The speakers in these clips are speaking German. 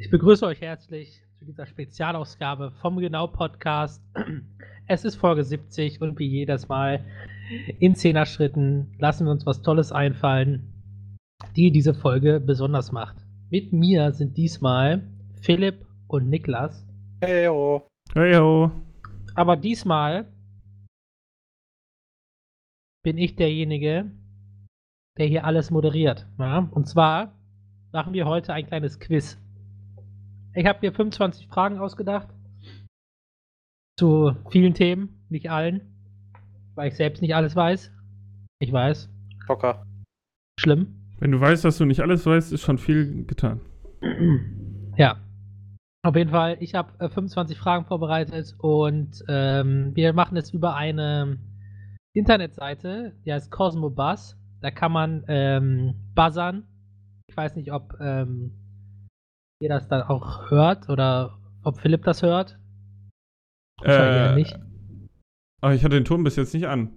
Ich begrüße euch herzlich zu dieser Spezialausgabe vom Genau Podcast. Es ist Folge 70 und wie jedes Mal in 10er Schritten lassen wir uns was Tolles einfallen, die diese Folge besonders macht. Mit mir sind diesmal Philipp und Niklas. Heyo. Heyo. Aber diesmal bin ich derjenige, der hier alles moderiert. Ja? Und zwar machen wir heute ein kleines Quiz. Ich habe mir 25 Fragen ausgedacht. Zu vielen Themen, nicht allen. Weil ich selbst nicht alles weiß. Ich weiß. Schocker. Schlimm. Wenn du weißt, dass du nicht alles weißt, ist schon viel getan. Ja. Auf jeden Fall, ich habe äh, 25 Fragen vorbereitet und ähm, wir machen es über eine Internetseite, die heißt Cosmo Buzz. Da kann man ähm, buzzern. Ich weiß nicht, ob ähm, ihr das dann auch hört oder ob Philipp das hört. Äh, nicht. Aber ich hatte den Ton bis jetzt nicht an.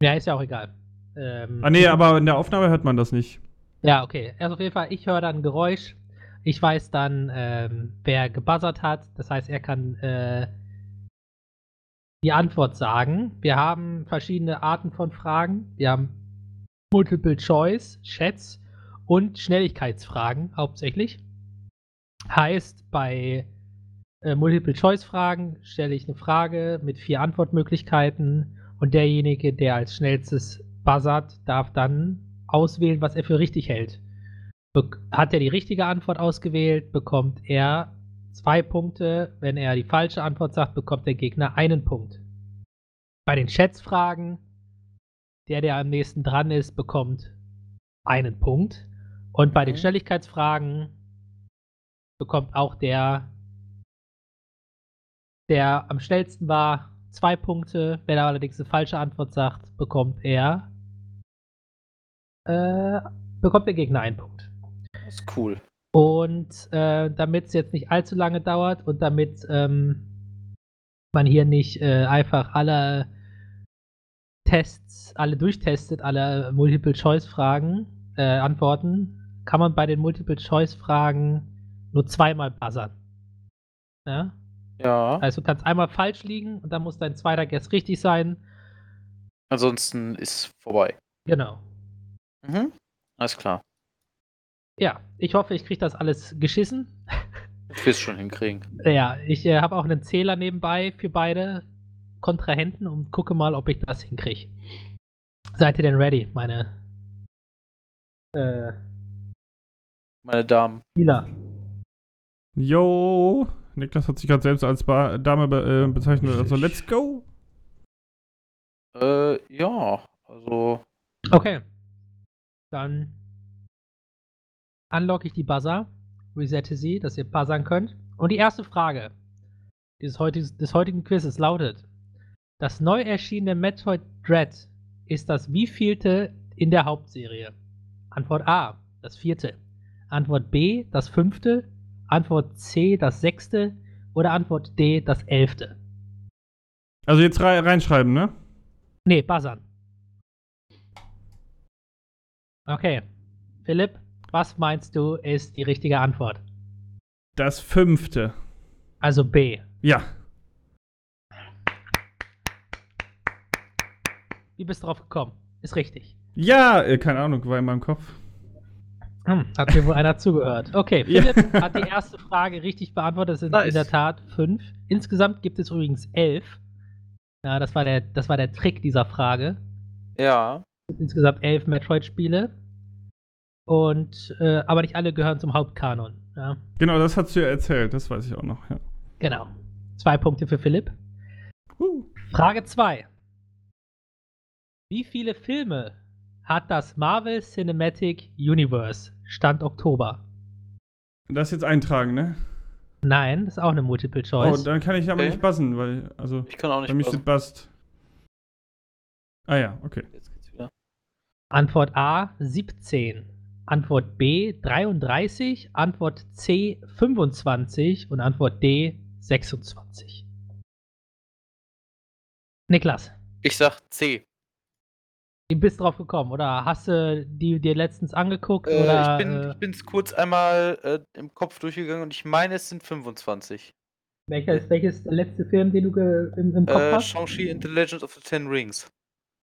Ja, ist ja auch egal. Ähm, ah, nee, aber in der Aufnahme hört man das nicht. Ja, okay. Also auf jeden Fall, ich höre dann ein Geräusch. Ich weiß dann, ähm, wer gebuzzert hat. Das heißt, er kann äh, die Antwort sagen. Wir haben verschiedene Arten von Fragen. Wir haben Multiple Choice, Chats und Schnelligkeitsfragen hauptsächlich. Heißt, bei äh, Multiple-Choice-Fragen stelle ich eine Frage mit vier Antwortmöglichkeiten und derjenige, der als schnellstes buzzert, darf dann auswählen, was er für richtig hält. Be hat er die richtige Antwort ausgewählt, bekommt er zwei Punkte. Wenn er die falsche Antwort sagt, bekommt der Gegner einen Punkt. Bei den Chats-Fragen, der, der am nächsten dran ist, bekommt einen Punkt. Und bei den mhm. Schnelligkeitsfragen bekommt auch der, der am schnellsten war, zwei Punkte. Wenn er allerdings eine falsche Antwort sagt, bekommt er äh, bekommt der Gegner einen Punkt. Das ist cool. Und äh, damit es jetzt nicht allzu lange dauert und damit ähm, man hier nicht äh, einfach alle Tests, alle durchtestet, alle Multiple-Choice-Fragen, äh, Antworten, kann man bei den Multiple-Choice-Fragen nur zweimal buzzern. Ja? Ja. Also du kannst einmal falsch liegen und dann muss dein zweiter Guess richtig sein. Ansonsten ist vorbei. Genau. Mhm. Alles klar. Ja, ich hoffe, ich kriege das alles geschissen. Ich will es schon hinkriegen. Ja, ich äh, habe auch einen Zähler nebenbei für beide Kontrahenten und gucke mal, ob ich das hinkriege. Seid ihr denn ready, meine äh, meine Damen? Spieler. Yo, Niklas hat sich gerade selbst als ba Dame be äh, bezeichnet. Also, let's go. Äh, ja, also. Okay. Dann unlocke ich die Buzzer, resette sie, dass ihr buzzern könnt. Und die erste Frage des, heutigen, des heutigen Quizzes lautet: Das neu erschienene Metroid Dread ist das wievielte in der Hauptserie? Antwort A, das vierte. Antwort B, das fünfte. Antwort C das sechste oder Antwort D das elfte? Also jetzt reinschreiben, ne? Nee, buzzern. Okay. Philipp, was meinst du ist die richtige Antwort? Das fünfte. Also B. Ja. Wie bist du drauf gekommen? Ist richtig. Ja, äh, keine Ahnung, war in meinem Kopf. Hm, hat mir wohl einer zugehört. Okay, Philipp ja. hat die erste Frage richtig beantwortet. Das sind nice. in der Tat fünf. Insgesamt gibt es übrigens elf. Ja, das war der, das war der Trick dieser Frage. Ja. Insgesamt elf Metroid-Spiele. Und, äh, aber nicht alle gehören zum Hauptkanon. Ja. Genau, das hast du ja erzählt, das weiß ich auch noch, ja. Genau. Zwei Punkte für Philipp. Uh. Frage 2. Wie viele Filme hat das Marvel Cinematic Universe Stand Oktober. Das jetzt eintragen, ne? Nein, das ist auch eine Multiple Choice. Oh, dann kann ich aber okay. nicht buzzen, weil, also. Ich kann auch nicht Bei mir steht buzzt. Ah ja, okay. Jetzt geht's wieder. Antwort A 17. Antwort B 33. Antwort C 25. Und Antwort D 26. Niklas. Ich sag C. Du bist drauf gekommen, oder hast du die dir letztens angeguckt? Äh, oder, ich bin äh, ich bin's kurz einmal äh, im Kopf durchgegangen und ich meine, es sind 25. welcher ist, welches der letzte Film, den du im, im Kopf Äh, hast? Shang-Chi and the Legend of the Ten Rings.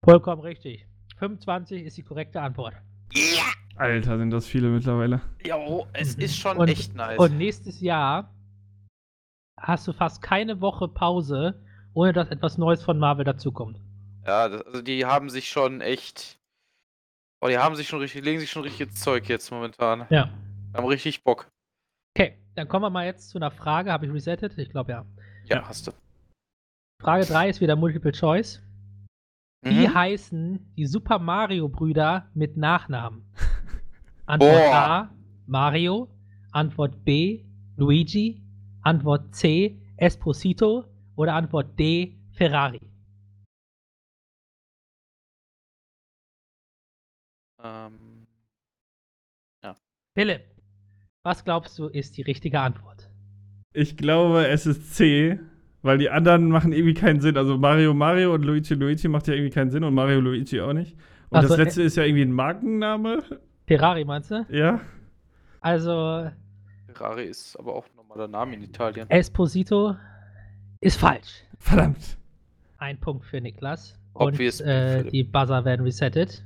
Vollkommen richtig. 25 ist die korrekte Antwort. Ja! Alter, sind das viele mittlerweile. Jo, es Mhm. ist schon Und- echt nice. Und nächstes Jahr hast du fast keine Woche Pause, ohne dass etwas Neues von Marvel dazukommt. Ja, das, also die haben sich schon echt. Oh, die haben sich schon richtig, legen sich schon richtig ins Zeug jetzt momentan. Ja. Haben richtig Bock. Okay, dann kommen wir mal jetzt zu einer Frage. Habe ich resettet? Ich glaube ja. Ja, Ja. hast du. Frage 3 ist wieder Multiple Choice. Wie Mhm. heißen die Super Mario Brüder mit Nachnamen? Antwort Boah. A, Mario. Antwort B, Luigi. Antwort C, Esposito. Oder Antwort D, Ferrari. Ähm, Philipp, was glaubst du ist die richtige Antwort? Ich glaube, es ist C, weil die anderen machen irgendwie keinen Sinn. Also Mario Mario und Luigi Luigi macht ja irgendwie keinen Sinn und Mario Luigi auch nicht. Und Also, das letzte ist ja irgendwie ein Markenname. Ferrari meinst du? Ja. Also, Ferrari ist aber auch ein normaler Name in Italien. Esposito ist falsch. Verdammt. Ein Punkt für Niklas. Obvious, Und äh, die Buzzer werden resettet.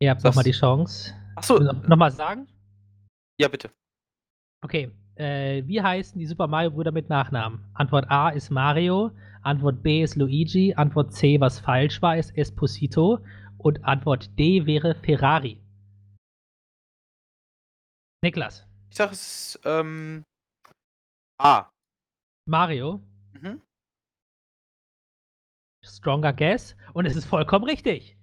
Ihr habt nochmal die Chance. Achso, Nochmal sagen? ja bitte. Okay. Äh, wie heißen die Super Mario Brüder mit Nachnamen? Antwort A ist Mario, Antwort B ist Luigi, Antwort C, was falsch war, ist Esposito und Antwort D wäre Ferrari. Niklas, Ich sag es ist, ähm, A. Mario, Mhm. Stronger Guess und es ist vollkommen richtig.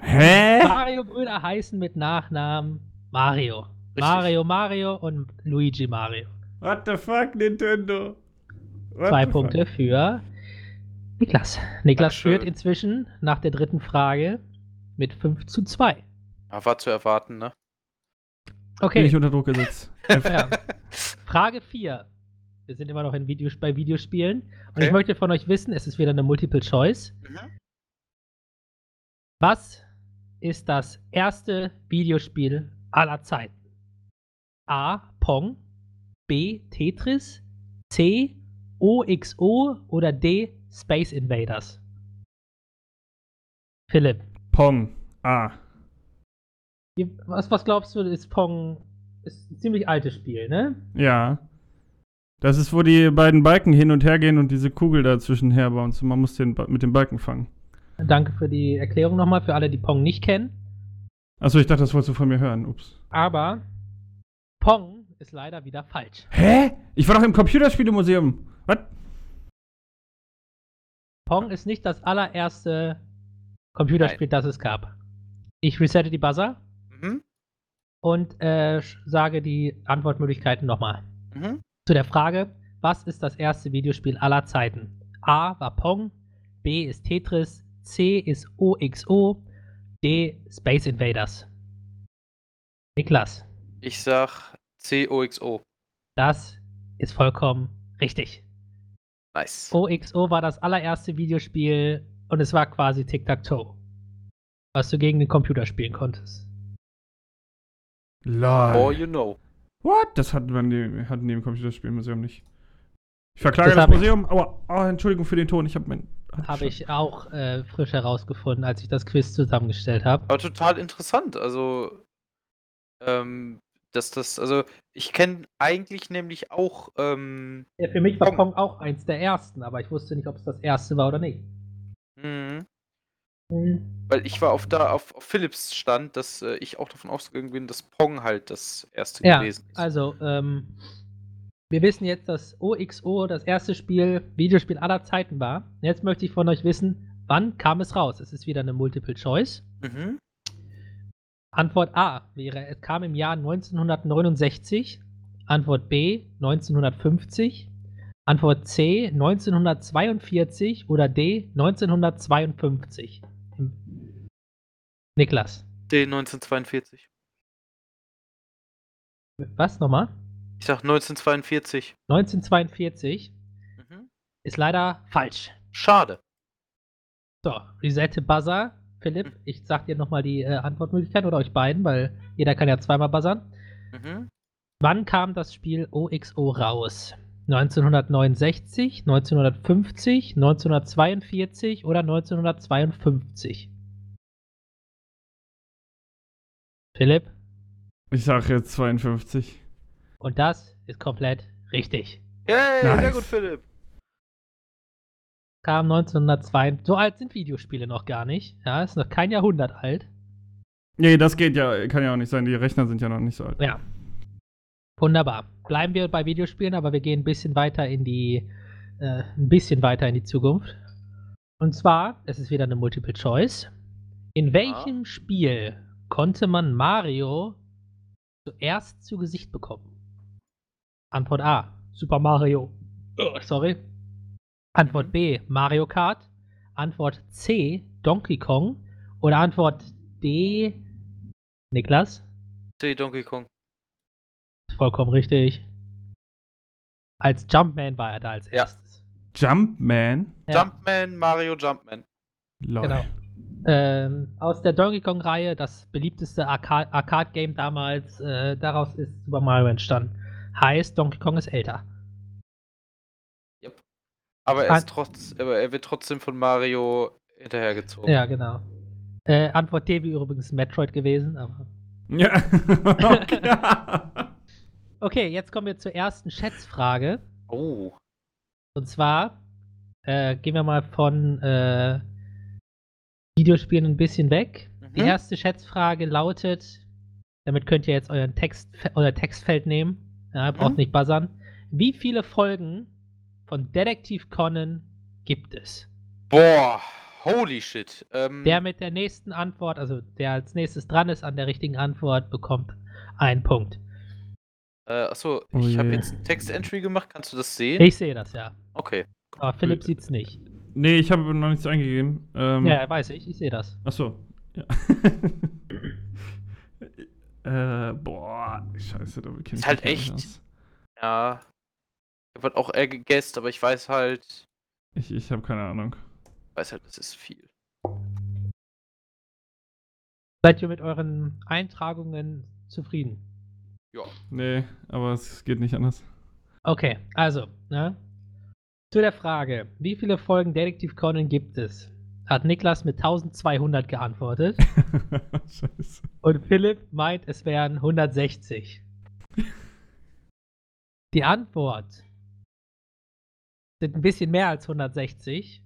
Hä? Mario Brüder heißen mit Nachnamen Mario. Richtig. Mario Mario und Luigi Mario. What the fuck, Nintendo? What Zwei Punkte für Niklas. Niklas Dankeschön. führt inzwischen nach der dritten Frage mit 5 zu 2. Ja, war zu erwarten, ne? Fuck? Bin Okay, ich unter Druck gesetzt. ja. Frage 4. Wir sind immer noch in Videos bei Videospielen. Und Okay. ich möchte von euch wissen, es ist wieder eine Multiple Choice. Mhm. Was ist das erste Videospiel aller Zeiten? A. Pong. B. Tetris. C. OXO oder D. Space Invaders? Philipp, Pong. Wie- was, was glaubst du, ist Pong ist ein ziemlich altes Spiel, ne? Ja. Das ist, wo die beiden Balken hin und her gehen und diese Kugel dazwischen herbouncen. Man muss den Ba- mit dem Balken fangen. Danke für die Erklärung nochmal, für alle, die Pong nicht kennen. Achso, ich dachte, das wolltest du von mir hören. Ups. Aber Pong ist leider wieder falsch. Hä? Ich war doch im Computerspielemuseum. Was? Pong ist nicht das allererste Computerspiel, das es gab. Ich resette die Buzzer Mhm. und äh, sage die Antwortmöglichkeiten nochmal. Mhm. Zu der Frage, was ist das erste Videospiel aller Zeiten? A war Pong, B ist Tetris, C ist OXO, D Space Invaders. Niklas, Ich sag COXO. das ist vollkommen richtig. Nice. OXO war das allererste Videospiel und es war quasi Tic-Tac-Toe. Was du gegen den Computer spielen konntest. Or Lol. you know. What? Das hatten, wir in dem, hatten die im Computerspielmuseum nicht. Ich verklage Das das, Museum. Aua. Oh, Entschuldigung für den Ton. Ich habe mein. Habe ich auch äh, frisch herausgefunden, als ich das Quiz zusammengestellt habe. Aber total interessant. Also, ähm, dass das, also, ich kenne eigentlich nämlich auch, ähm, Ja, für mich war Pong. Pong auch eins der ersten, aber ich wusste nicht, ob es das erste war oder nicht. mh, Hm. weil ich war auf da auf, auf Philips Stand, dass äh, ich auch davon ausgegangen bin, dass Pong halt das erste Ja, gewesen ist. also, ähm, wir wissen jetzt, dass OXO das erste Spiel, Videospiel aller Zeiten war. Jetzt möchte ich von euch wissen, wann kam es raus? Es ist wieder eine Multiple Choice. Mhm. Antwort A wäre, es kam im Jahr 1969. Antwort B 1950. Antwort C 1942 oder D 1952. Niklas. D 1942. Was nochmal? Ich sag 1942. 1942 Mhm. ist leider falsch. Schade. So, Resette Buzzer. Philipp, ich sag dir nochmal die äh, Antwortmöglichkeiten oder euch beiden, weil jeder kann ja zweimal buzzern. Mhm. Wann kam das Spiel OXO raus? 1969, 1950, 1942 oder 1952? Philipp? Ich sag jetzt 52. Und das ist komplett richtig. Yay, sehr Nice. gut, Philipp. Kam 1902. So alt sind Videospiele noch gar nicht. Ja, ist noch kein Jahrhundert alt. Nee, das geht ja, kann ja auch nicht sein. Die Rechner sind ja noch nicht so alt. Ja. Wunderbar. Bleiben wir bei Videospielen, aber wir gehen ein bisschen weiter in die, äh, ein bisschen weiter in die Zukunft. Und zwar, es ist wieder eine Multiple Choice. In welchem Spiel konnte man Mario zuerst zu Gesicht bekommen? Antwort A, Super Mario. Oh, sorry. Antwort B, Mario Kart. Antwort C, Donkey Kong. Oder Antwort D, Niklas? C, Donkey Kong. Vollkommen richtig. Als Jumpman war er da als Ja. erstes. Jumpman? Ja. Jumpman, Mario Jumpman. Lol. Genau. Ähm, aus der Donkey Kong-Reihe, das beliebteste Arca- Arcade-Game damals, äh, daraus ist Super Mario entstanden. Heißt, Donkey Kong ist älter. Aber er, trotz, aber er wird trotzdem von Mario hinterhergezogen. Ja, genau. Äh, Antwort D wäre übrigens Metroid gewesen, aber. Ja. okay. Okay, jetzt kommen wir zur ersten Schätzfrage. Oh. Und zwar äh, gehen wir mal von äh, Videospielen ein bisschen weg. Die Mhm. erste Schätzfrage lautet, damit könnt ihr jetzt euren Text, euer Textfeld nehmen. Ja, braucht Mhm. nicht buzzern. Wie viele Folgen von Detektiv Conan gibt es? Boah, holy shit. Ähm, Der mit der nächsten Antwort, also der als nächstes dran ist an der richtigen Antwort, bekommt einen Punkt. äh, achso, Oh ich habe je. jetzt ein Text-Entry gemacht. Kannst du das sehen? Ich sehe das ja. Okay. Aber Philipp sieht's nicht. Nee, ich habe noch nichts eingegeben. Ähm, Ja, weiß ich, ich sehe das. Achso. Ja. äh, boah, scheiße, da kenn Ist ich halt gar nicht echt- aus. Ja. Ich habe auch eher gegessen, aber ich weiß halt. Ich, ich habe keine Ahnung. weiß halt, das ist viel. Seid ihr mit euren Eintragungen zufrieden? Ja. Nee, aber es geht nicht anders. Okay, also, ne? Zu der Frage, wie viele Folgen Detektiv Conan gibt es? Hat Niklas mit 1200 geantwortet Scheiße. und Philipp meint, es wären 160. Die Antwort sind ein bisschen mehr als 160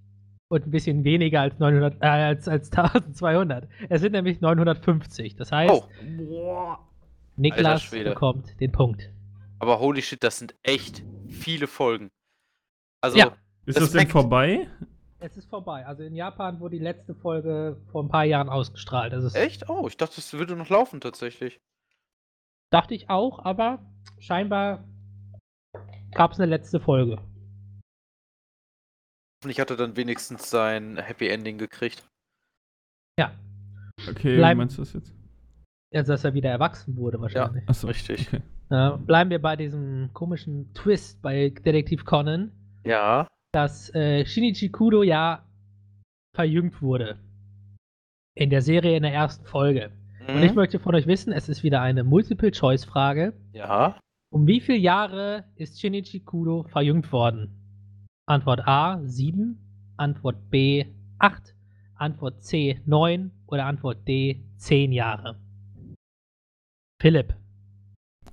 und ein bisschen weniger als 900, äh, als, als 1200. Es sind nämlich 950. Das heißt, Oh. Niklas bekommt den Punkt. aber holy shit, das sind echt viele Folgen. Also, Ja. Ist das denn Respekt. vorbei? Es ist vorbei. Also in Japan wurde die letzte Folge vor ein paar Jahren ausgestrahlt. Ist, echt? Oh, ich dachte, das würde noch laufen tatsächlich. dachte ich auch, aber scheinbar gab es eine letzte Folge. Hoffentlich hat er dann wenigstens sein Happy Ending gekriegt. Ja, Okay, Bleib- wie meinst du das jetzt? also dass er wieder erwachsen wurde wahrscheinlich. Achso, Richtig. Okay. Ja, bleiben wir bei diesem komischen Twist bei Detektiv Conan, Ja. Dass äh, Shinichi Kudo ja verjüngt wurde. In der Serie in der ersten Folge. Und ich Mhm. möchte von euch wissen, es ist wieder eine Multiple-Choice-Frage. Ja. Um wie viele Jahre ist Shinichi Kudo verjüngt worden? Antwort A 7, Antwort B 8, Antwort C 9 oder Antwort D 10 Jahre. Philipp.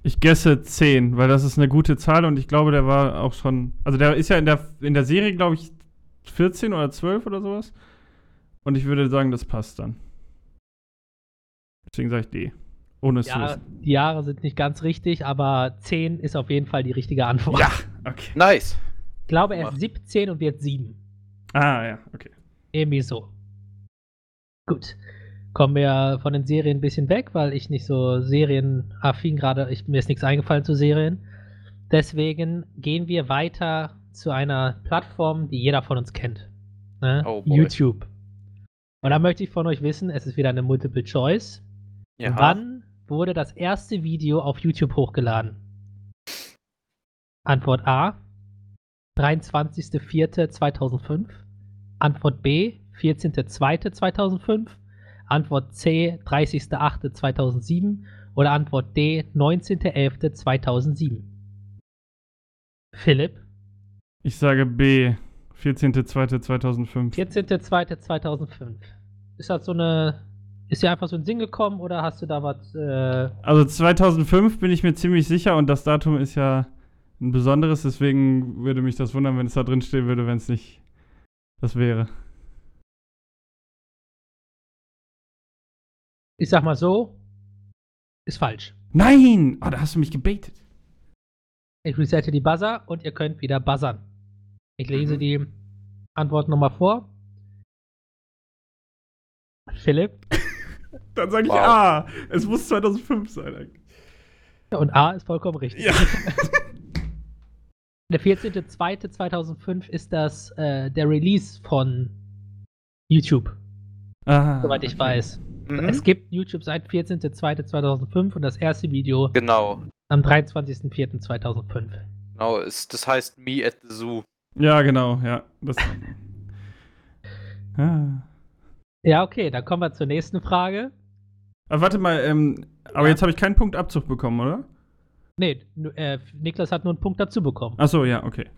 Ich gesse 10, weil das ist eine gute Zahl und ich glaube, der war auch schon. Also, der ist ja in der, in der Serie, glaube ich, 14 oder 12 oder sowas. Und ich würde sagen, das passt dann. Deswegen sage ich D. Ohne es zu Ja, wissen. die Jahre sind nicht ganz richtig, aber 10 ist auf jeden Fall die richtige Antwort. Ja, okay. Nice. Ich glaube, er ist 17 und wird 7. Ah, ja, okay. Irgendwie so. Gut. Kommen wir von den Serien ein bisschen weg, weil ich nicht so serienaffin gerade, ich, mir ist nichts eingefallen zu Serien. Deswegen gehen wir weiter zu einer Plattform, die jeder von uns kennt. Ne? Oh. YouTube. Und da möchte ich von euch wissen, es ist wieder eine Multiple Choice. Ja. Wann wurde das erste Video auf YouTube hochgeladen? Antwort A: 23.04.2005. Antwort B: 14.02.2005. Antwort C, 30.08.2007 oder Antwort D, 19.11.2007? Philipp, Ich sage B. 14.02.2005. 14.02.2005. Ist das so eine. Ist dir einfach so ein Sinn gekommen oder hast du da was. Äh, Also 2005 bin ich mir ziemlich sicher und das Datum ist ja ein besonderes, deswegen würde mich das wundern, wenn es da drin stehen würde, wenn es nicht das wäre. Ich sag mal so. Ist falsch. Nein! Oh, da hast du mich gebaitet. Ich resette die Buzzer und ihr könnt wieder buzzern. Ich lese Mhm. die Antwort nochmal vor. Philipp. Dann sage ich Wow. A. Es muss 2005 sein eigentlich. Und A ist vollkommen richtig. Ja. Der 14.02.2005 ist das äh, der Release von YouTube, Ah, soweit ich okay. weiß. Mhm. Es gibt YouTube seit 14.02.2005 und das erste Video Genau. am 23.04.2005. Genau, es, das heißt Me at the Zoo. Ja, genau, ja. Das, ah. Ja, okay, dann kommen wir zur nächsten Frage. Aber warte mal, ähm, aber Ja. jetzt habe ich keinen Punktabzug bekommen, oder? Nee, äh, Niklas hat nur einen Punkt dazu bekommen. Achso, ja, okay.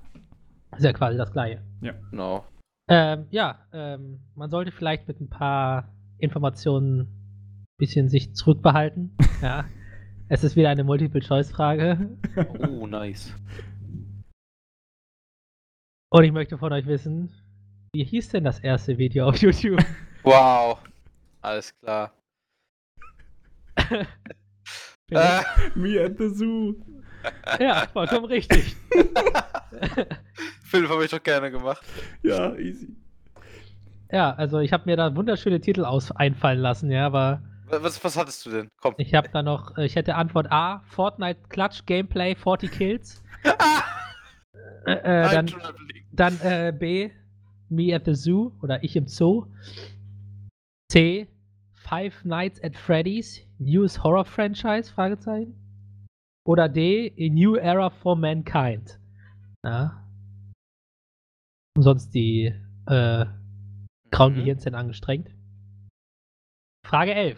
Ist ja quasi das gleiche. Genau. Ähm, ja, ähm, man sollte vielleicht mit ein paar Informationen ein bisschen sich zurückbehalten. ja. Es ist wieder eine Multiple-Choice-Frage. Oh, nice. Und ich möchte von euch wissen, wie hieß denn das erste Video auf YouTube? Wow. Alles klar. Äh, Me at the Zoo. Ja, vollkommen richtig. Philipp habe ich doch gerne gemacht. Ja, easy. Ja, also ich habe mir da wunderschöne Titel aus einfallen lassen, ja, aber Wa- Was, was hattest du denn? Komm. ich habe da noch, äh, ich hätte Antwort A, Fortnite Clutch Gameplay 40 Kills. Äh, äh, dann. Dann äh, B, Me at the Zoo oder Ich im Zoo. C, Five Nights at Freddy's, Newest Horror Franchise, Fragezeichen. Oder D, A New Era for Mankind. Ja. Und sonst die äh, grauen Mhm. Gehirnzellen angestrengt. Frage 11.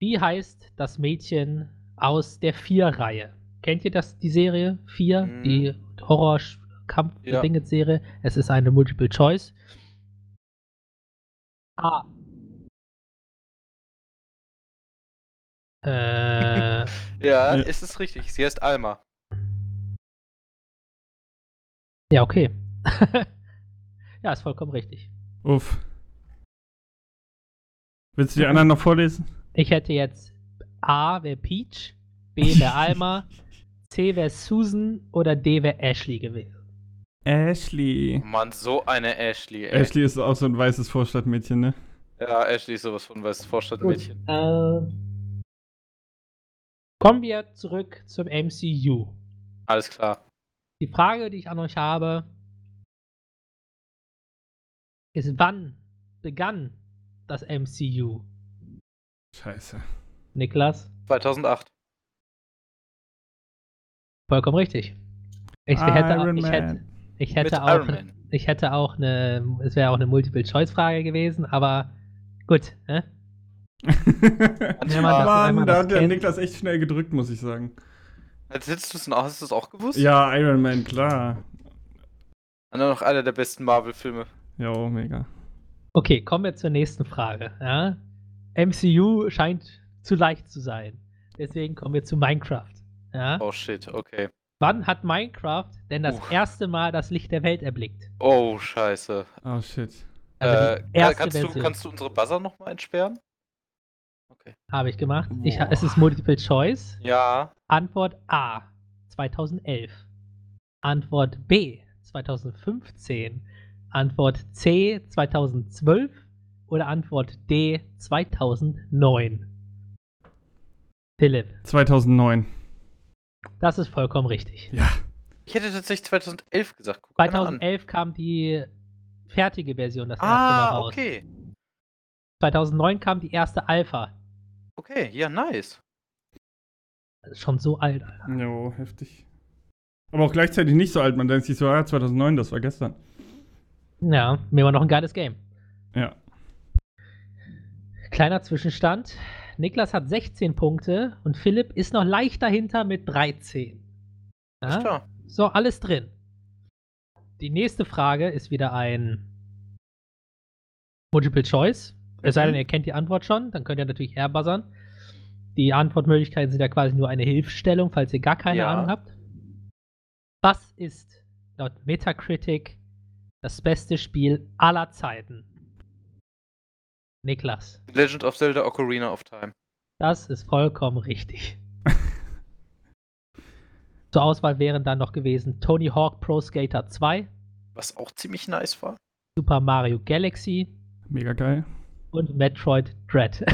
Wie heißt das Mädchen aus der Vier-Reihe? Kennt ihr das, die Serie? Vier, Mhm. die horror kampf Ja. serie Es ist eine Multiple Choice. A. Äh, Ja, Ja. ist es richtig. Sie heißt Alma. ja, okay. ja, ist vollkommen richtig. Uff. Willst du die anderen noch vorlesen? Ich hätte jetzt A wäre Peach, B wäre Alma, C wäre Susan oder D wäre Ashley gewesen. Ashley. Mann, so eine Ashley, ey. Ashley ist auch so ein weißes Vorstadtmädchen, ne? Ja, Ashley ist sowas von weißes Vorstadtmädchen. Äh, kommen wir zurück zum MCU. Alles klar. Die Frage, die ich an euch habe, ist, wann begann das MCU? Scheiße. Niklas? 2008. Vollkommen richtig. Ich hätte, ich hätte, ich hätte Mit auch, Iron Man. ich hätte auch eine, es wäre auch eine Multiple-Choice-Frage gewesen, aber gut. Ne? Mann, man da hat der kennt. Niklas echt schnell gedrückt, muss ich sagen. Jetzt hättest du es noch, hast du es auch gewusst? Ja, Iron Man, klar. Und dann noch einer der besten Marvel-Filme. Jo, mega. Okay, kommen wir zur nächsten Frage. Ja? MCU scheint zu leicht zu sein. Deswegen kommen wir zu Minecraft. Ja? Oh shit, okay. Wann hat Minecraft denn das Uff. erste Mal das Licht der Welt erblickt? Oh, scheiße. Oh, shit. Also äh, kannst, du, kannst du unsere Buzzer nochmal entsperren? Okay. habe ich gemacht. Ich, es ist Multiple Choice. Ja. Antwort A 2011. Antwort B 2015. Antwort C 2012 oder Antwort D 2009. Philipp, 2009. das ist vollkommen richtig. Ja. Ich hätte tatsächlich 2011 gesagt. Guck mal an. 2011 kam die fertige Version das erste Mal Ah, raus. okay. 2009 kam die erste Alpha. Okay, ja, nice. Das ist schon so alt, Alter. Jo, heftig. Aber auch gleichzeitig nicht so alt. Man denkt sich so, ah, 2009, das war gestern. Ja, mir war noch ein geiles Game. Ja. Kleiner Zwischenstand. Niklas hat 16 Punkte und Philipp ist noch leicht dahinter mit 13. Alles Ja? klar. So, alles drin. Die nächste Frage ist wieder ein Multiple Choice. Es sei denn, ihr kennt die Antwort schon, dann könnt ihr natürlich herbuzzern. Die Antwortmöglichkeiten sind ja quasi nur eine Hilfestellung, falls ihr gar keine Ja. Ahnung habt. Was ist laut Metacritic das beste Spiel aller Zeiten? Niklas, Legend of Zelda Ocarina of Time. das ist vollkommen richtig. Zur Auswahl wären dann noch gewesen Tony Hawk Pro Skater 2, Was auch ziemlich nice war. Super Mario Galaxy Mega geil. und Metroid Dread.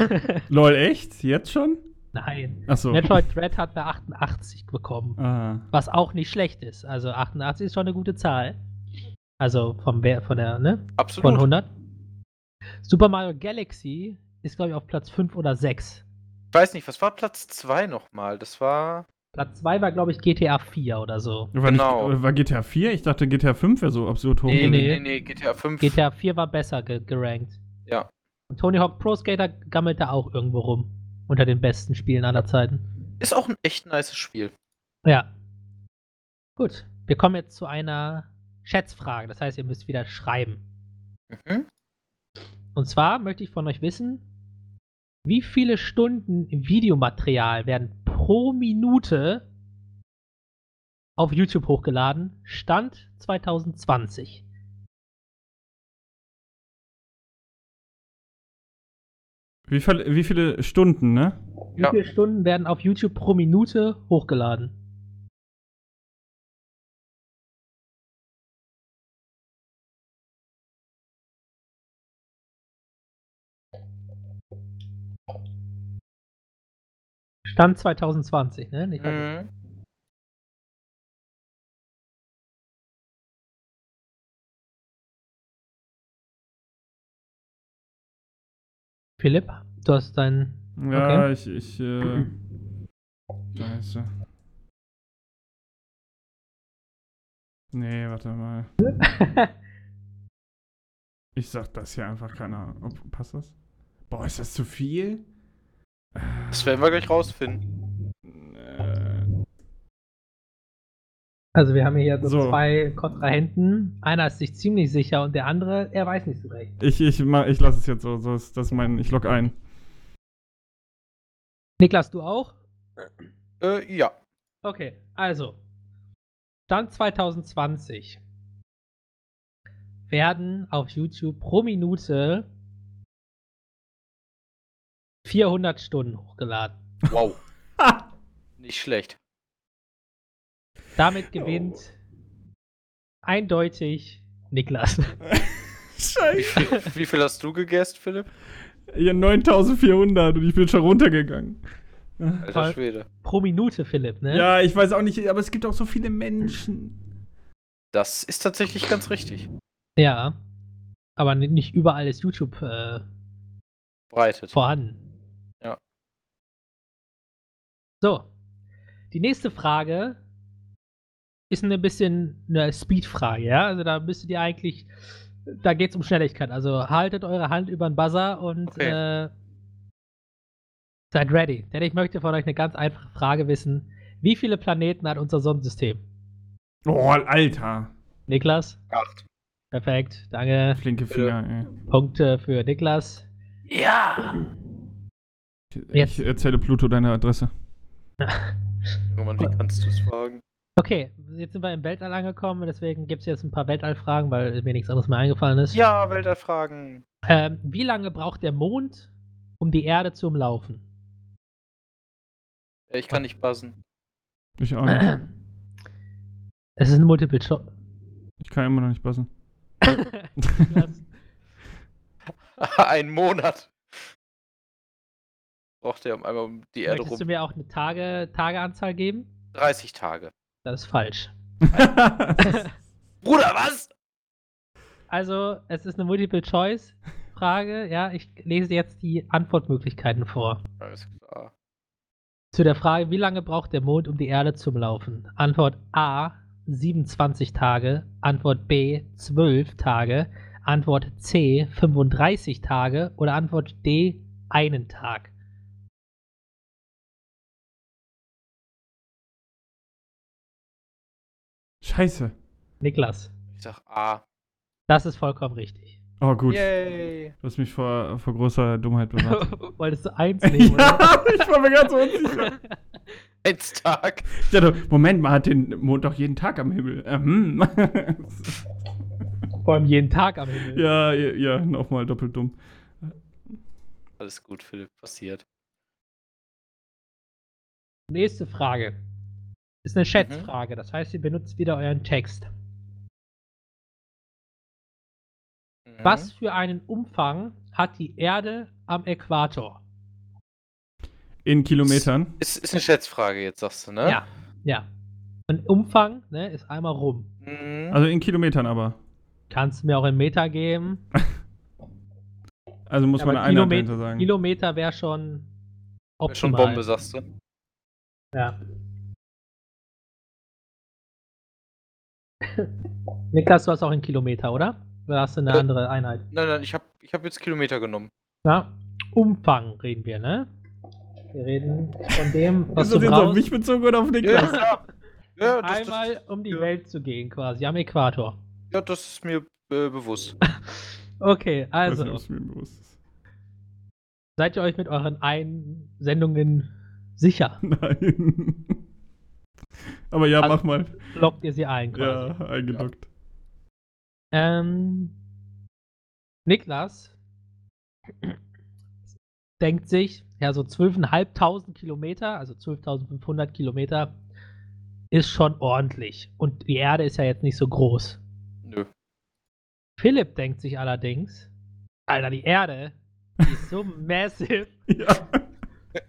Lol, echt? Jetzt schon? Nein. Achso. Metroid Dread hat eine 88 bekommen, Ah. was auch nicht schlecht ist. Also 88 ist schon eine gute Zahl. Also vom von der, ne? Von Absolut. 100. Super Mario Galaxy ist, glaube ich, auf Platz 5 oder 6. Ich weiß nicht, was war Platz 2 nochmal? Das war. Platz 2 war, glaube ich, GTA 4 oder so. War, Genau. nicht, war GTA 4? Ich dachte, GTA 5 wäre so absurd hoch. Nee, nee. nee, nee, nee, GTA 5. GTA 4 war besser ge gerankt. Ja. Und Tony Hawk Pro Skater gammelt da auch irgendwo rum. Unter den besten Spielen aller Zeiten. Ist auch ein echt nices Spiel. Ja. Gut. Wir kommen jetzt zu einer Schätzfrage. Das heißt, ihr müsst wieder schreiben. Mhm. Und zwar möchte ich von euch wissen, wie viele Stunden Videomaterial werden pro Minute auf YouTube hochgeladen? Stand 2020. Wie, viel, wie viele Stunden, ne? Wie Ja. viele Stunden werden auf YouTube pro Minute hochgeladen? Stand 2020, ne? Nicht. Mhm. Philipp, du hast dein. Ja, Okay. ich, ich, äh. Scheiße. Nee, warte mal. Ich sag das hier einfach, keine Ahnung. Ob, passt das? Boah, ist das zu viel? Das werden wir gleich rausfinden. Äh, Also wir haben hier so, So. zwei Kontrahenten. Einer ist sich ziemlich sicher und der andere, er weiß nicht so recht. ich ich, ich lasse es jetzt so. so ist das mein, ich log ein. Niklas, du auch? Äh, ja. Okay, also. Stand 2020 werden auf YouTube pro Minute 400 Stunden hochgeladen. Wow. Nicht schlecht. Damit gewinnt eindeutig Niklas. Wie Scheiße. viel, wie viel hast du gegessen, Philipp? Ja, 9400 und ich bin schon runtergegangen. Alter. Schwede. pro Minute, Philipp, ne? Ja, ich weiß auch nicht, aber es gibt auch so viele Menschen. Das ist tatsächlich ganz richtig. Ja. Aber ni- nicht überall ist YouTube äh, Breitet. vorhanden. So. Die nächste Frage ist ein bisschen eine Speed-Frage, ja? Also da müsstet ihr eigentlich, da geht es um Schnelligkeit. Also haltet eure Hand über den Buzzer und Okay. äh, seid ready. Denn ich möchte von euch eine ganz einfache Frage wissen. Wie viele Planeten hat unser Sonnensystem? Oh, Alter. Niklas? Acht. Perfekt, danke. Flinke Finger, ey. Punkte für Niklas. Ja! Ich, Jetzt. ich erzähle Pluto deine Adresse. Roman, wie kannst du es fragen? Okay, jetzt sind wir im Weltall angekommen, deswegen gibt es jetzt ein paar Weltallfragen, weil mir nichts anderes mehr eingefallen ist. Ja, Weltallfragen. Ähm, wie lange braucht der Mond, um die Erde zu umlaufen? Ich kann nicht buzzen. Ich auch nicht. Es ist ein Multiple Choice. Ich kann immer noch nicht passen. Ein Monat. Braucht er um einmal um die Erde Möchtest du rum. mir auch eine Tage, Tageanzahl geben? 30 Tage. Das ist falsch. Bruder, was? Also, es ist eine Multiple Choice Frage. Ja, ich lese jetzt die Antwortmöglichkeiten vor. Alles klar. Zu der Frage, wie lange braucht der Mond, um die Erde zu umlaufen? Antwort A, 27 Tage. Antwort B, 12 Tage. Antwort C, 35 Tage. Oder Antwort D, einen Tag. Scheiße. Niklas, Ich sag A. das ist vollkommen richtig. Oh, gut. Yay. Du hast mich vor, vor großer Dummheit bewahrt. Wolltest du eins nehmen, oder? ja, ich war mir ganz unsicher. Tag. Ich dachte, Moment, man hat den Mond doch jeden Tag am Himmel. Ähm. Vor allem jeden Tag am Himmel. ja, ja, ja, nochmal doppelt dumm. Alles gut, Philipp. Passiert. Nächste Frage. Ist eine Schätzfrage, das heißt, ihr benutzt wieder euren Text. Mhm. Was für einen Umfang hat die Erde am Äquator? In Kilometern. Ist, ist eine Schätzfrage jetzt, sagst du, ne? Ja, ja. Und Umfang ne, ist einmal rum. Mhm. Also in Kilometern aber. Kannst du mir auch in Meter geben? Also muss man Aber eine Einheit Kilomet- dahinter sagen. Kilometer wäre schon Wär schon optimal. Bombe, sagst du. Ja. Niklas, du hast auch in Kilometer, oder? Oder hast du eine Äh, andere Einheit? Nein, nein, ich habe ich hab jetzt Kilometer genommen. Na, Umfang reden wir, ne? Wir reden von dem, was Ist du das auf brauchst, mich bezogen oder auf Niklas? Ja, ja, das, einmal um die ja. Welt zu gehen, quasi, am Äquator. das, ja, das ist mir äh, bewusst. Okay, also, nicht, ob es mir bewusst ist. seid ihr euch mit euren Einsendungen sicher? Nein. Aber ja, Also- mach mal. Lockt ihr sie ein, quasi? Ja, eingeloggt. Ähm, Niklas denkt sich, ja, so 12.500 Kilometer, also 12.500 Kilometer, ist schon ordentlich. Und die Erde ist ja jetzt nicht so groß. Nö. Philipp denkt sich allerdings, Alter, die Erde, die ist so massive. Ja.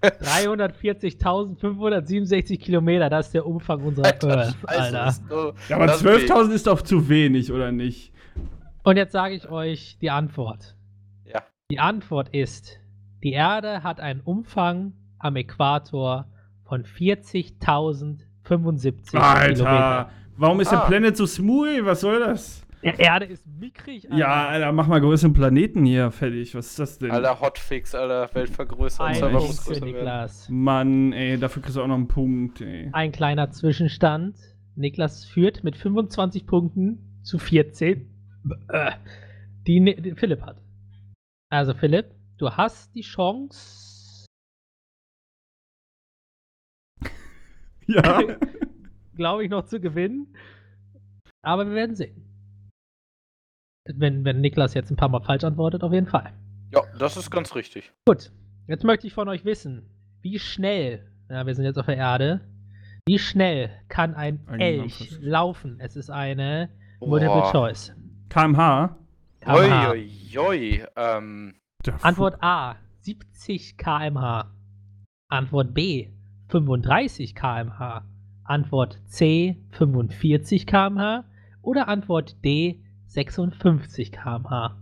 340.567 Kilometer, das ist der Umfang unserer Earth, Alter. so- ja, aber das 12.000 ist doch zu wenig, oder nicht? Und jetzt sage ich euch die Antwort. Ja. Die Antwort ist, die Erde hat einen Umfang am Äquator von 40.075 Alter, Kilometer. warum ist der Ah. Planet so smooth? Was soll das? Die Erde ist mickrig, Alter. Ja, Alter, mach mal größeren Planeten hier fertig. Was ist das denn? Alter, Hotfix, Alter, Weltvergrößer. Ein Server Punkt muss für größer werden. Niklas. Mann, ey, dafür kriegst du auch noch einen Punkt, ey. Ein kleiner Zwischenstand. Niklas führt mit 25 Punkten zu 14, äh, die, Ni- die Philipp hat. Also Philipp, du hast die Chance, Ja. glaube ich, noch zu gewinnen. Aber wir werden sehen. Wenn, wenn Niklas jetzt ein paar Mal falsch antwortet, auf jeden Fall. Ja, das ist ganz richtig. Gut, jetzt möchte ich von euch wissen, wie schnell, ja, wir sind jetzt auf der Erde, wie schnell kann ein Ein Elch laufen? Es ist eine Multiple. Choice. kmh. kmh. Oi, oi, oi. Ähm, Antwort A, 70 km/h. Antwort B, 35 km/h. Antwort C, 45 km/h. Oder Antwort D, 56 km/h.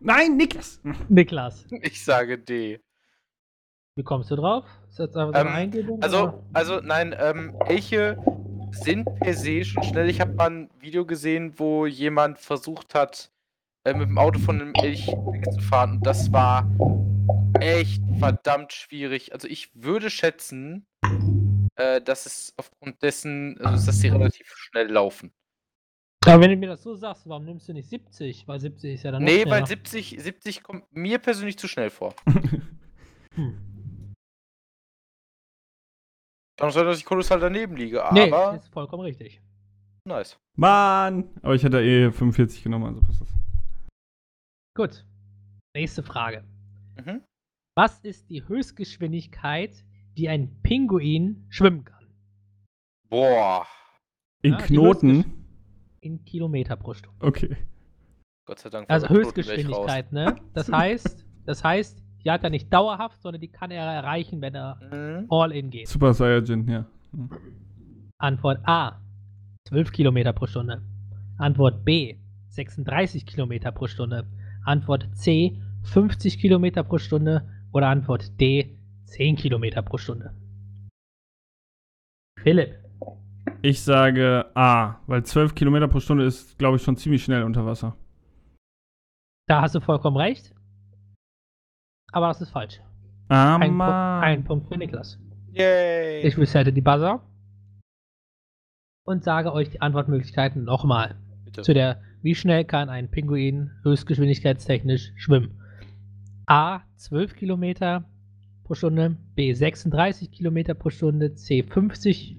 Nein, Niklas! Niklas, ich sage D. wie kommst du drauf? Ist das einfach Ähm, Eingebung? Also, oder? also nein, ähm, Elche sind per se schon schnell. Ich habe mal ein Video gesehen, wo jemand versucht hat, äh, mit dem Auto von einem Elch wegzufahren. Und das war echt verdammt schwierig. Also ich würde schätzen, äh, dass es aufgrund dessen, also dass sie relativ schnell laufen. Aber wenn du mir das so sagst, warum nimmst du nicht 70? Weil 70 ist ja dann nee, weil 70, 70 kommt mir persönlich zu schnell vor. Hm. Kann auch sein, dass ich kolossal daneben liege, Nee, aber ist vollkommen richtig. nice. Mann! Aber ich hätte eh 45 genommen, also passt das. Gut. Nächste Frage. Mhm. Was ist die Höchstgeschwindigkeit, die ein Pinguin schwimmen kann? Boah, In Ja, die Knoten? In Kilometer pro Stunde. Okay. Gott sei Dank. Also. Höchstgeschwindigkeit, ne? Das heißt, das heißt, die hat er nicht dauerhaft, sondern die kann er erreichen, wenn er Mhm. all in geht. Super Saiyajin, ja. Hm. Antwort A, 12 Kilometer pro Stunde. Antwort B, 36 Kilometer pro Stunde. Antwort C, 50 Kilometer pro Stunde. Oder Antwort D, 10 Kilometer pro Stunde. Philipp, Ich sage A, weil 12 Kilometer pro Stunde ist, glaube ich, schon ziemlich schnell unter Wasser. da hast du vollkommen recht. aber das ist falsch. Ah, Ein, Punkt, Mann. ein Punkt für Niklas. Yay. Ich resette die Buzzer und sage euch die Antwortmöglichkeiten nochmal. Zu der, wie schnell kann ein Pinguin höchstgeschwindigkeitstechnisch schwimmen? A. 12 Kilometer pro Stunde, B. 36 Kilometer pro Stunde, C. 50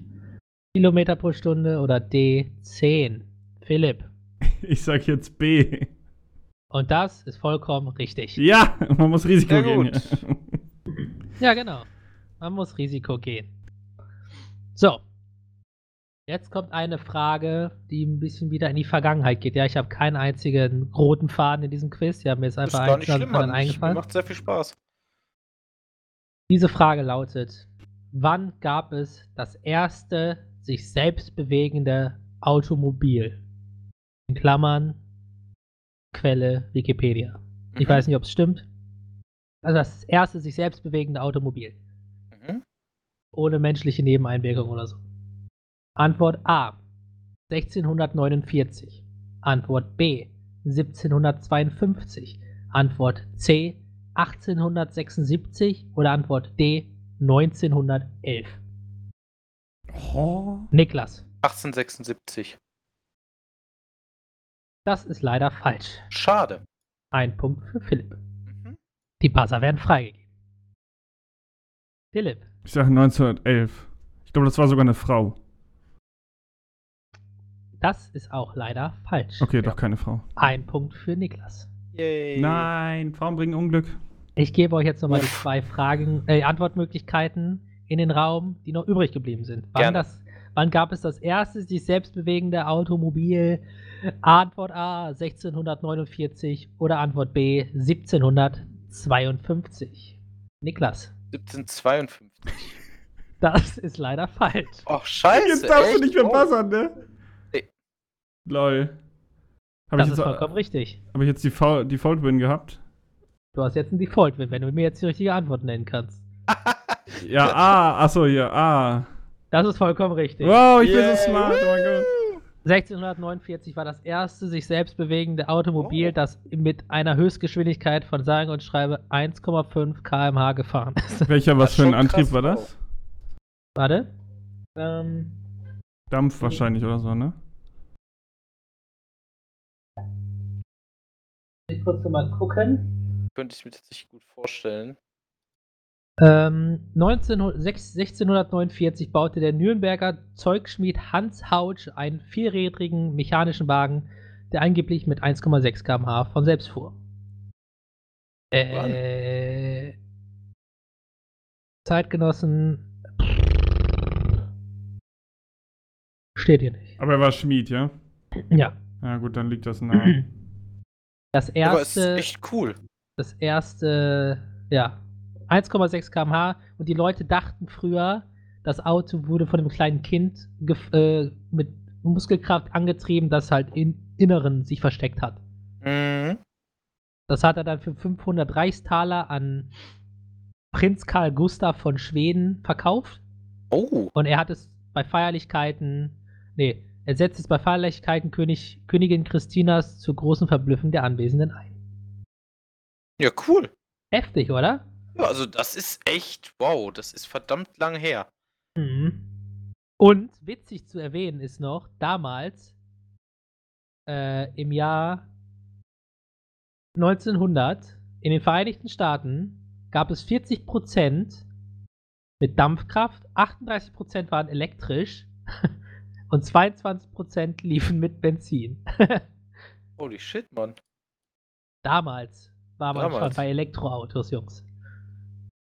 Kilometer pro Stunde oder D. 10. Philipp. Ich sag jetzt B. Und das ist vollkommen richtig. Ja, man muss Risiko gehen. gut. Ja, genau. Man muss Risiko gehen. So. Jetzt kommt eine Frage, die ein bisschen wieder in die Vergangenheit geht. Ja, ich habe keinen einzigen roten Faden in diesem Quiz. Wir haben mir jetzt ist einfach gar nicht eins schlimm, eingefallen. macht sehr viel Spaß. Diese Frage lautet: Wann gab es das erste sich selbst bewegende Automobil? In Klammern, Quelle Wikipedia. Ich Mhm. weiß nicht, ob es stimmt. Also das erste sich selbst bewegende Automobil. Mhm. Ohne menschliche Nebeneinwirkung oder so. Antwort A. 1649. Antwort B. 1752. Antwort C. 1876 oder Antwort D. 1911. Oh. Niklas, 1876. das ist leider falsch. Schade. Ein Punkt für Philipp. Mhm. Die Buzzer werden freigegeben. Philipp, Ich sag 1911. Ich glaube, das war sogar eine Frau. das ist auch leider falsch. Okay, doch keine Frau. Ein Punkt für Niklas. Yay. Nein, Frauen bringen Unglück. Ich gebe euch jetzt nochmal die zwei Fragen, äh, Antwortmöglichkeiten in den Raum, die noch übrig geblieben sind. Wann, das, wann gab es das erste sich selbst bewegende Automobil? Antwort A 1649 oder Antwort B 1752? Niklas, 1752. das ist leider falsch. Ach, scheiße. Jetzt darfst echt? du nicht mehr Oh. buzzern, ne? Nee. Lol. Habe Das ich, ist jetzt- vollkommen richtig. hab ich jetzt die Faul- Default Win gehabt? Du hast jetzt einen Default, wenn du mir jetzt die richtige Antwort nennen kannst. Ja, A. Achso, hier, A. Das ist vollkommen richtig. Wow, ich bin Yay. so smart, oh mein Gott. 1649 war das erste sich selbst bewegende Automobil, Oh. das mit einer Höchstgeschwindigkeit von sage und schreibe 1,5 km/h gefahren ist. Welcher, was für ein Antrieb krass, war das? Warte. Ähm, Dampf wahrscheinlich oder so, ne? ich kurz mal gucken. Könnte ich mir tatsächlich gut vorstellen. Ähm, 19, 1649 baute der Nürnberger Zeugschmied Hans Hautsch einen vierrädrigen mechanischen Wagen, der angeblich mit 1,6 km/h von selbst fuhr. Äh, Zeitgenossen. Steht hier nicht. Aber er war Schmied, ja? Ja. Ja, gut, dann liegt das nahe. Das Aber es ist erste, echt cool. das erste, ja, 1,6 km/h und die Leute dachten früher, das Auto wurde von einem kleinen Kind äh, mit Muskelkraft angetrieben, das halt im Inneren sich versteckt hat. Mhm. Das hat er dann für 500 Reichstaler an Prinz Karl Gustav von Schweden verkauft Oh. und er hat es bei Feierlichkeiten, nee, er setzt es bei Feierlichkeiten König, Königin Christinas zur großen Verblüffung der Anwesenden ein. Ja, cool. Heftig, oder? Ja, also das ist echt, wow, das ist verdammt lang her. Mhm. Und witzig zu erwähnen ist noch, damals äh, im Jahr 1900 in den Vereinigten Staaten gab es 40% mit Dampfkraft, 38% waren elektrisch und 22% liefen mit Benzin. Holy shit, Mann. damals war man schon Damals. bei Elektroautos, Jungs.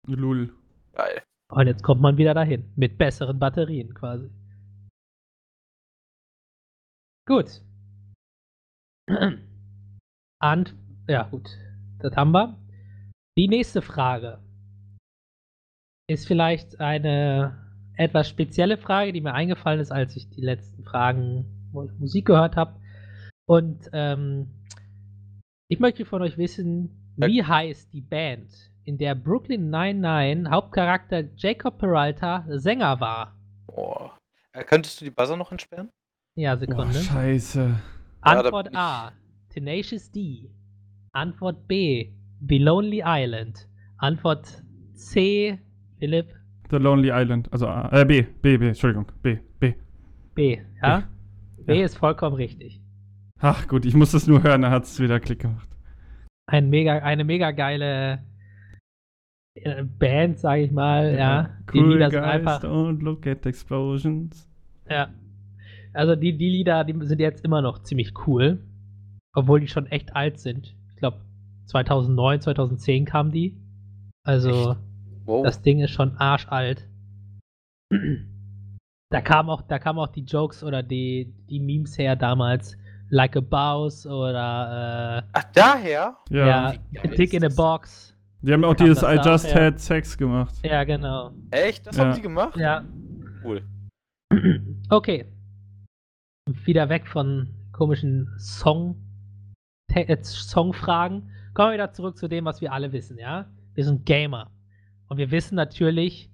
Lul. Geil. Und jetzt kommt man wieder dahin. Mit besseren Batterien quasi. Gut. Und, ja, gut. Das haben wir. Die nächste Frage ist vielleicht eine etwas spezielle Frage, die mir eingefallen ist, als ich die letzten Fragen Musik gehört habe. Und ähm, ich möchte von euch wissen, wie heißt die Band, in der Brooklyn 99 Hauptcharakter Jacob Peralta Sänger war? Boah. Äh, könntest du die Buzzer noch entsperren? Ja, Boah, Sekunde. scheiße. Ja, da Antwort ich- A. Tenacious D. Antwort B. The Lonely Island. Antwort C, Philipp. The Lonely Island. Also A. Äh, B. B, B, Entschuldigung. B, B. B, ja? B Ja. ist vollkommen richtig. Ach gut, ich muss das nur hören, dann hat es wieder Klick gemacht. Ein mega, eine mega geile Band, sage ich mal, ja. Die Cool Lieder sind guys, einfach, don't look at explosions. ja. Also die, die Lieder, die sind jetzt immer noch ziemlich cool, obwohl die schon echt alt sind. Ich glaube 2009, 2010 kamen die. Also Wow. das Ding ist schon arschalt. Da kamen auch, da kamen auch die Jokes oder die, die Memes her damals. Like a Bouse oder Ach, daher? äh, Ja. ja, Dick in a das? Box. Die haben auch dieses I da just auch her? had sex gemacht. Ja, genau. Echt? Das Ja. haben sie gemacht? Ja. Cool. Okay. Wieder weg von komischen Song, äh, Songfragen. Kommen wir wieder zurück zu dem, was wir alle wissen, ja? Wir sind Gamer. Und wir wissen natürlich,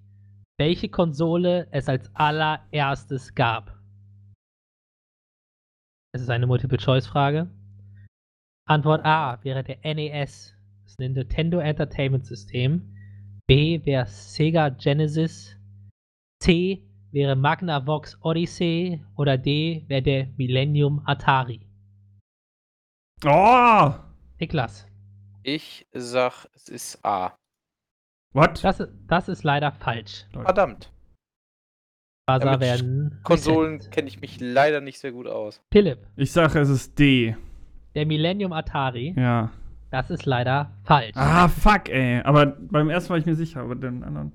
welche Konsole es als allererstes gab. Es ist eine Multiple-Choice-Frage. Antwort A wäre der NES, das ist ein Nintendo Entertainment System. B wäre Sega Genesis. C wäre Magnavox Odyssey oder D wäre der Millennium Atari. Oh! Niklas, Ich sag, es ist A. What? das, das ist leider falsch. Verdammt. Buzzer werden Konsolen kenne ich mich leider nicht sehr gut aus. Philipp, Ich sage, es ist D. der Millennium Atari, Ja. Das ist leider falsch. Ah, fuck, ey. Aber beim ersten war ich mir sicher, aber den anderen.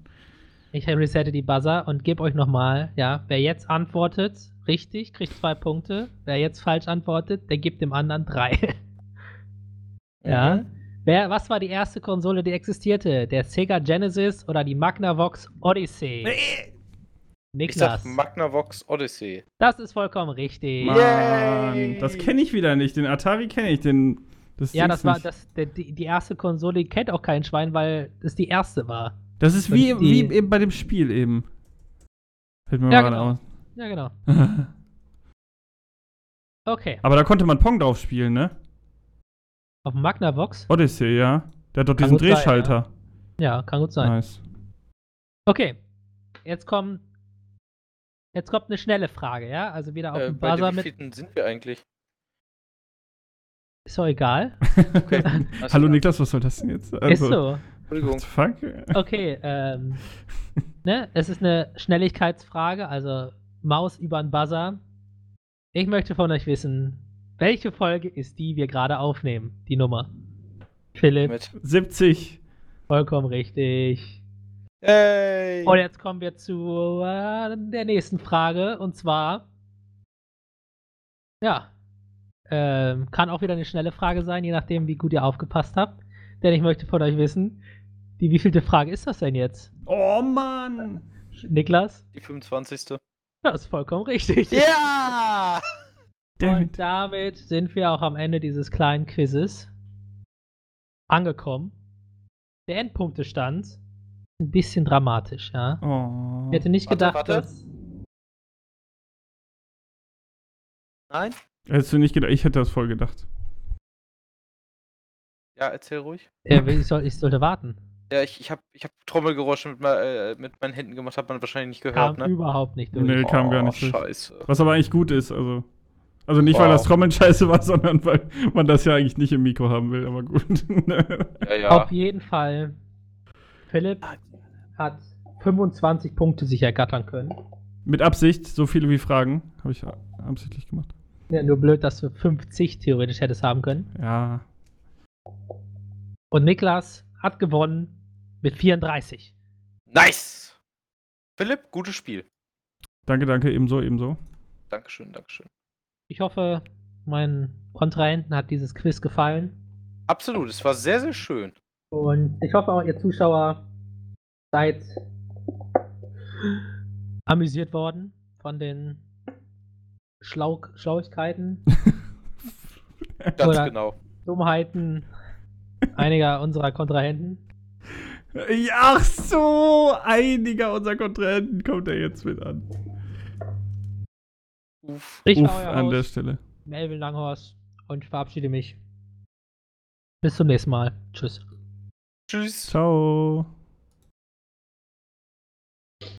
Ich resette die Buzzer und gebe euch nochmal, ja, wer jetzt antwortet, richtig, kriegt zwei Punkte. Wer jetzt falsch antwortet, der gibt dem anderen drei. ja. Mhm. Wer, was war die erste Konsole, die existierte? Der Sega Genesis oder die Magnavox Odyssey? Ich Niklas. sag Magnavox Odyssey. das ist vollkommen richtig. Mann, Yay! das kenne ich wieder nicht. Den Atari kenne ich, den. Das Ja, das war nicht. das, der, die, die erste Konsole, die kennt auch kein Schwein, weil es die erste war. Das ist wie, wie eben bei dem Spiel eben. Fällt mir Ja, mal genau. aus. Ja, genau. Okay. Aber da konnte man Pong drauf spielen, ne? Auf dem Magnavox? Odyssey, ja. Der hat doch Kann diesen gut sein, Drehschalter. Ja, kann gut sein. Nice. Okay. Jetzt kommt. Jetzt kommt eine schnelle Frage, ja? Also wieder auf Äh, dem bei Buzzer dem mit. sind wir eigentlich? Ist doch egal. Okay. Hallo klar. Niklas, was soll das denn jetzt? Ist Also, so. Entschuldigung. What the fuck? Okay, ähm. ne? Es ist eine Schnelligkeitsfrage, also Maus über den Buzzer. Ich möchte von euch wissen, welche Folge ist die wir gerade aufnehmen? Die Nummer. Philipp, Mit. 70. vollkommen richtig. Hey! Und jetzt kommen wir zu äh, der nächsten Frage und zwar. Ja. Ähm, kann auch wieder eine schnelle Frage sein, je nachdem, wie gut ihr aufgepasst habt. Denn ich möchte von euch wissen, die wievielte Frage ist das denn jetzt? Oh Mann! Niklas? Die 25. Das ist vollkommen richtig. Ja! Damn Und it. damit sind wir auch am Ende dieses kleinen Quizzes angekommen. Der Endpunktestand ist ein bisschen dramatisch, ja. Oh. Ich hätte nicht Warte, gedacht, warte. dass. Nein? Hättest du nicht gedacht? Ich hätte das voll gedacht. Ja, erzähl ruhig. Äh, ich, soll, ich sollte warten. Ja, ich, ich habe ich hab Trommelgeräusche mit, äh, mit meinen Händen gemacht, hat man wahrscheinlich nicht Kam gehört, ne? überhaupt nicht durch. Nee, kam gar Oh, nicht durch. Scheiße. Was aber eigentlich gut ist, also. Also nicht, weil Wow. das Trommeln scheiße war, sondern weil man das ja eigentlich nicht im Mikro haben will, aber gut. Ja, ja. Auf jeden Fall. Philipp hat 25 Punkte sich ergattern können. Mit Absicht, so viele wie Fragen. Habe ich absichtlich gemacht. Ja, nur blöd, dass du 50 theoretisch hättest haben können. Ja. Und Niklas hat gewonnen mit 34. Nice! Philipp, gutes Spiel. Danke, danke, ebenso, ebenso. Dankeschön, Dankeschön. Ich hoffe, meinen Kontrahenten hat dieses Quiz gefallen. Absolut, es war sehr, sehr schön. Und ich hoffe auch, ihr Zuschauer seid amüsiert worden von den Schlau Schlauigkeiten, Ganz genau. Dummheiten einiger unserer Kontrahenten. Ja, Ach so, einiger unserer Kontrahenten kommt er jetzt mit an. Uff. Ich Uff, war euer an der Host, Stelle. Melvin Langhorst und ich verabschiede mich. Bis zum nächsten Mal. Tschüss. Tschüss. Ciao.